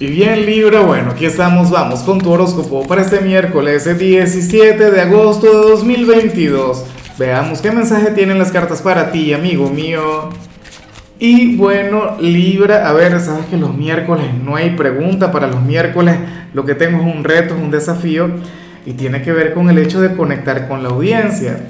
Y bien Libra, bueno, aquí estamos, vamos con tu horóscopo para este miércoles 17 de agosto de 2022. Veamos qué mensaje tienen las cartas para ti, amigo mío. Y bueno, Libra, a ver, sabes que los miércoles no hay pregunta para los miércoles, lo que tengo es un reto, un desafío y tiene que ver con el hecho de conectar con la audiencia.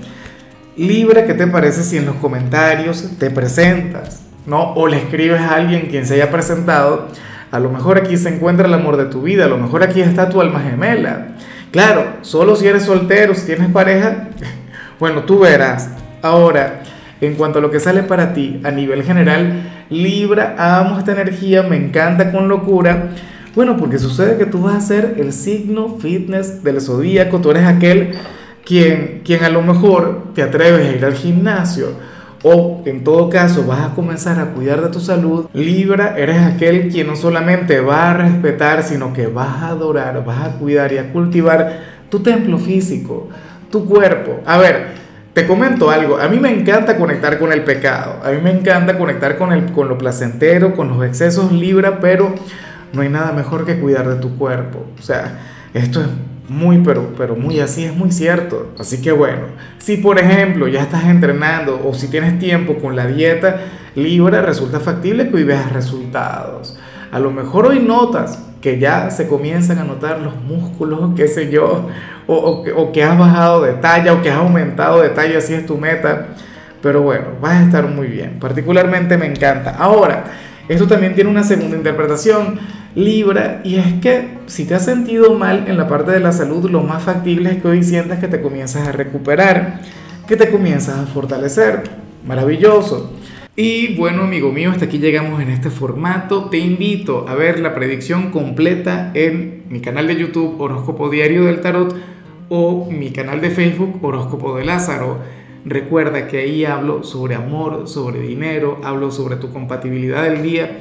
Libra, ¿qué te parece si en los comentarios te presentas, ¿no? O le escribes a alguien quien se haya presentado a lo mejor aquí se encuentra el amor de tu vida, a lo mejor aquí está tu alma gemela. Claro, solo si eres soltero, si tienes pareja, bueno, tú verás. Ahora, en cuanto a lo que sale para ti a nivel general, Libra, amo esta energía, me encanta con locura. Bueno, porque sucede que tú vas a ser el signo fitness del zodíaco, tú eres aquel quien, quien a lo mejor te atreves a ir al gimnasio o en todo caso vas a comenzar a cuidar de tu salud, Libra, eres aquel quien no solamente va a respetar, sino que vas a adorar, vas a cuidar y a cultivar tu templo físico, tu cuerpo. A ver, te comento algo, a mí me encanta conectar con el pecado, a mí me encanta conectar con, el, con lo placentero, con los excesos Libra, pero no hay nada mejor que cuidar de tu cuerpo. O sea, esto es muy, pero, pero muy así, es muy cierto. Así que bueno, si por ejemplo ya estás entrenando o si tienes tiempo con la dieta Libra, resulta factible que hoy veas resultados. A lo mejor hoy notas que ya se comienzan a notar los músculos, qué sé yo, o, o, que has bajado de talla o que has aumentado de talla, así es tu meta. Pero bueno, vas a estar muy bien. Particularmente me encanta. Ahora, esto también tiene una segunda interpretación Libra, y es que si te has sentido mal en la parte de la salud, lo más factible es que hoy sientas que te comienzas a recuperar, que te comienzas a fortalecer. Maravilloso. Y bueno, amigo mío, hasta aquí llegamos en este formato. Te invito a ver la predicción completa en mi canal de YouTube Horóscopo Diario del Tarot o mi canal de Facebook Horóscopo de Lázaro. Recuerda que ahí hablo sobre amor, sobre dinero, hablo sobre tu compatibilidad del día